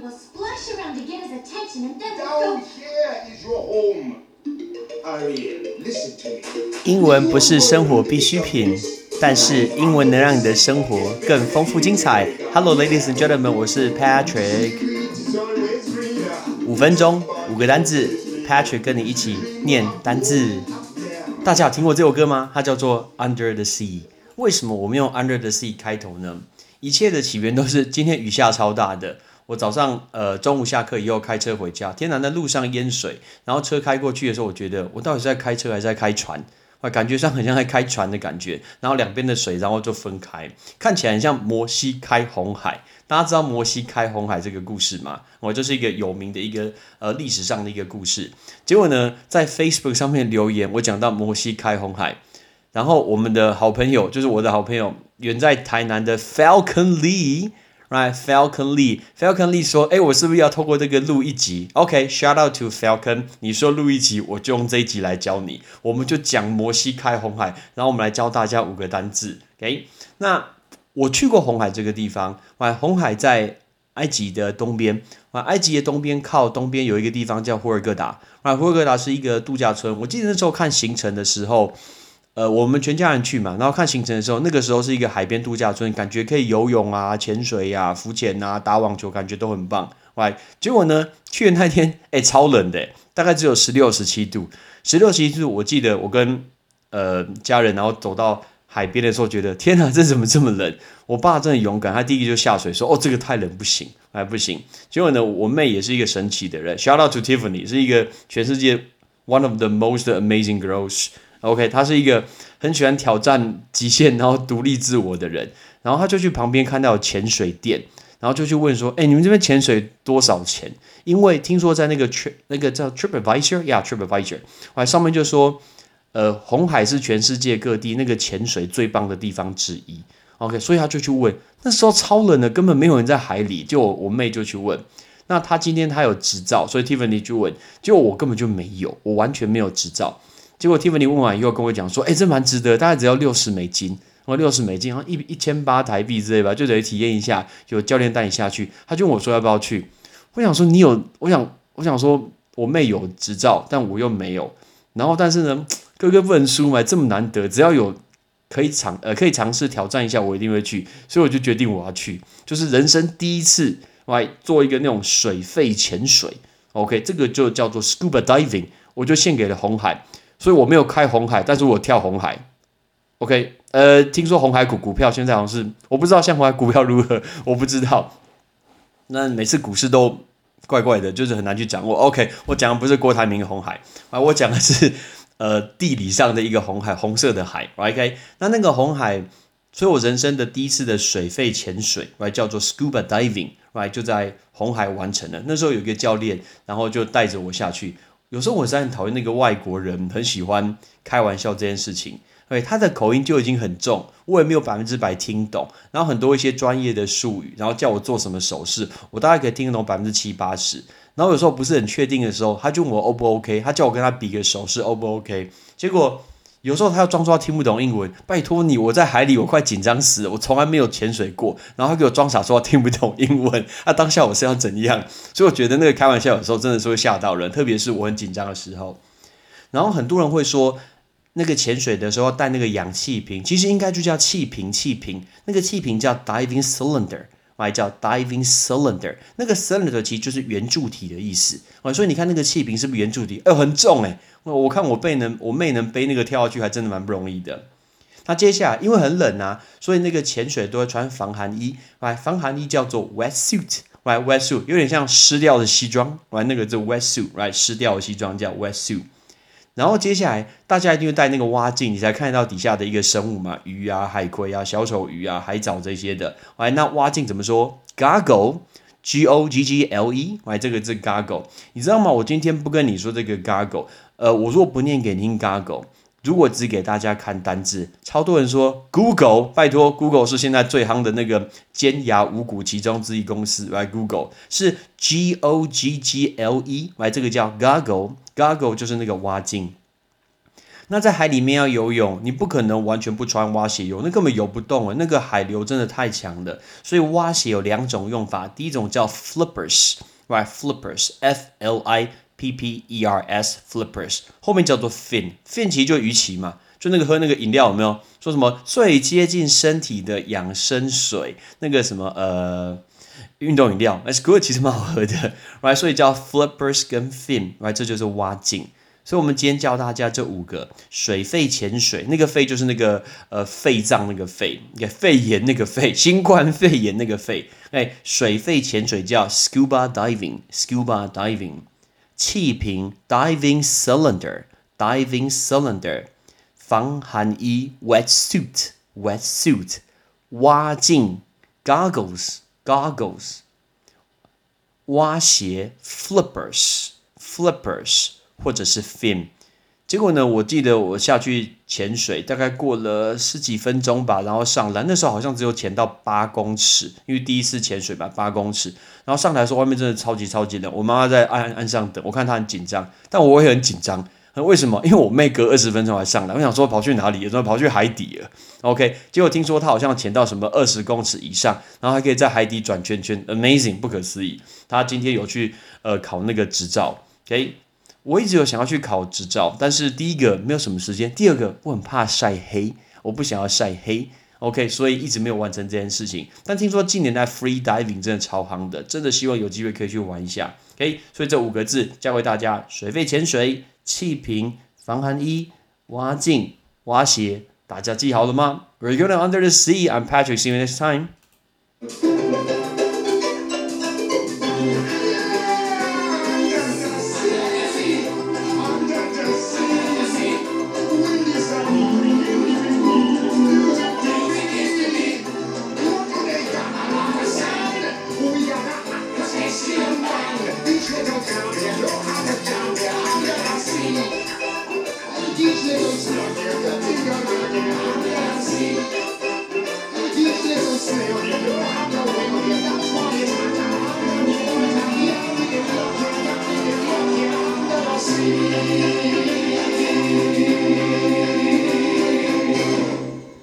will splash around to get his attention and then Down go. here is your home. Ariel, listen to me. 英文不是生活必需品，但是英文能让你的生活更丰富精彩。Hello, ladies and gentlemen，我是 Patrick。五分钟，五个单字，Patrick 跟你一起念单字。大家有听过这首歌吗？它叫做《Under the Sea》。为什么我们用《Under the Sea》开头呢？一切的起源都是今天雨下超大的。我早上呃中午下课以后开车回家，天南的路上淹水，然后车开过去的时候，我觉得我到底是在开车还是在开船？啊，感觉上很像在开船的感觉，然后两边的水然后就分开，看起来很像摩西开红海。大家知道摩西开红海这个故事吗？我就是一个有名的一个呃历史上的一个故事。结果呢，在 Facebook 上面留言，我讲到摩西开红海，然后我们的好朋友就是我的好朋友，远在台南的 Falcon Lee。Right, Falcon Lee, Falcon Lee 说：“哎，我是不是要透过这个录一集？OK，shout、out to Falcon。你说录一集，我就用这一集来教你。我们就讲摩西开红海，然后我们来教大家五个单字。OK，那我去过红海这个地方。哇，红海在埃及的东边。啊，埃及的东边靠东边有一个地方叫霍尔格达。啊，霍尔格达是一个度假村。我记得那时候看行程的时候。”呃，我们全家人去嘛，然后看行程的时候，那个时候是一个海边度假村，感觉可以游泳啊、潜水呀、浮潜啊、打网球，感觉都很棒。喂，结果呢，去的那天，哎，超冷的，大概只有十六、十七度。十六、十七度，我记得我跟呃家人，然后走到海边的时候，觉得天哪，这怎么这么冷？我爸真的勇敢，他第一个就下水说：“哦，这个太冷，不行，还，不行。”结果呢，我妹也是一个神奇的人，Shout out to Tiffany，是一个全世界 one of the most amazing girls。OK，他是一个很喜欢挑战极限，然后独立自我的人。然后他就去旁边看到潜水店，然后就去问说：“哎，你们这边潜水多少钱？”因为听说在那个 trip 那个叫 TripAdvisor 呀，TripAdvisor，哎，上面就说，呃，红海是全世界各地那个潜水最棒的地方之一。OK，所以他就去问，那时候超冷的，根本没有人在海里。就我妹就去问，那他今天他有执照，所以 Tiffany 就问，就我根本就没有，我完全没有执照。结果 Tiffany 问完以后跟我讲说：“哎，这蛮值得，大概只要六十美金，我六十美金，好像一一千八台币之类吧，就等于体验一下，有教练带你下去。”他就问我说：“要不要去？”我想说：“你有，我想，我想说，我妹有执照，但我又没有。然后，但是呢，哥哥不能输嘛，这么难得，只要有可以尝呃可以尝试挑战一下，我一定会去。所以我就决定我要去，就是人生第一次来做一个那种水肺潜水。OK，这个就叫做 Scuba Diving，我就献给了红海。”所以我没有开红海，但是我跳红海。OK，呃，听说红海股股票现在好像是，我不知道像红海股票如何，我不知道。那每次股市都怪怪的，就是很难去掌握。OK，我讲的不是郭台铭的红海啊，我讲的是呃地理上的一个红海，红色的海。OK，那那个红海，所以我人生的第一次的水肺潜水，right 叫做 scuba diving，right 就在红海完成了。那时候有一个教练，然后就带着我下去。有时候我是很讨厌那个外国人，很喜欢开玩笑这件事情。对，他的口音就已经很重，我也没有百分之百听懂。然后很多一些专业的术语，然后叫我做什么手势，我大概可以听得懂百分之七八十。然后有时候不是很确定的时候，他就问我 O 不 OK，他叫我跟他比个手势 O 不 OK。结果有时候他要装作听不懂英文，拜托你，我在海里我快紧张死了，我从来没有潜水过。然后他给我装傻说听不懂英文，那当下我是要怎样？所以我觉得那个开玩笑有时候真的是会吓到人，特别是我很紧张的时候。然后很多人会说，那个潜水的时候带那个氧气瓶，其实应该就叫气瓶，气瓶那个气瓶叫 diving cylinder，还叫 diving cylinder。那个 cylinder 其实就是圆柱体的意思啊，所以你看那个气瓶是不是圆柱体？哎，很重哎。我看我背能，我妹能背那个跳下去，还真的蛮不容易的。那接下来因为很冷啊，所以那个潜水都会穿防寒衣，来防寒衣叫做 wet suit，来 wet suit 有点像湿掉的西装，来那个就 wet suit，来湿掉的西装叫 wet suit。然后接下来大家一定会戴那个蛙镜，你才看得到底下的一个生物嘛，鱼啊、海葵啊、小丑鱼啊、海藻这些的。哎，那蛙镜怎么说？Goggle，G O G G L E，来这个字 Goggle，你知道吗？我今天不跟你说这个 Goggle。呃，我如果不念给您 goggle 如果只给大家看单字，超多人说 Google，拜托，Google 是现在最夯的那个尖牙五股其中之一公司，来 Google 是 G O G G L E，来这个叫 Goggle，Goggle 就是那个蛙镜。那在海里面要游泳，你不可能完全不穿蛙鞋游，那根本游不动啊！那个海流真的太强了。所以蛙鞋有两种用法，第一种叫 flippers，right？flippers，f l i p p e r s，flippers，后面叫做 fin，fin 其实就鱼鳍嘛，就那个喝那个饮料有没有？说什么最接近身体的养生水，那个什么呃。运动饮料，That's good，其实蛮好喝的，right？所以叫 flippers 跟 fin，right？这就是蛙镜。所以我们今天教大家这五个水肺潜水，那个肺就是那个呃肺脏那个肺，肺炎那个肺，新冠肺炎那个肺。哎，水肺潜水叫 scuba diving，scuba diving。气瓶 diving cylinder，diving cylinder。防寒衣 wetsuit，wetsuit。蛙镜 goggles。goggles，蛙鞋 flippers，flippers 或者是 fin。 结果呢，我记得我下去潜水，大概过了十几分钟吧，然后上来，那时候好像只有潜到八公尺，因为第一次潜水吧，八公尺。然后上台说外面真的超级超级冷，我妈妈在岸岸上等，我看她很紧张，但我也很紧张。为什么？因为我妹隔二十分钟才上来，我想说跑去哪里？说跑去海底了。OK，结果听说她好像潜到什么二十公尺以上，然后还可以在海底转圈圈，Amazing，不可思议。她今天有去呃考那个执照。OK，我一直有想要去考执照，但是第一个没有什么时间，第二个我很怕晒黑，我不想要晒黑。OK，所以一直没有完成这件事情。但听说近年来 free diving 真的超夯的，真的希望有机会可以去玩一下。OK，所以这五个字教给大家：水肺潜水。气瓶、防寒衣、蛙镜、蛙鞋，大家记好了吗？We're going under the sea. I'm Patrick. See you next time. 是有点热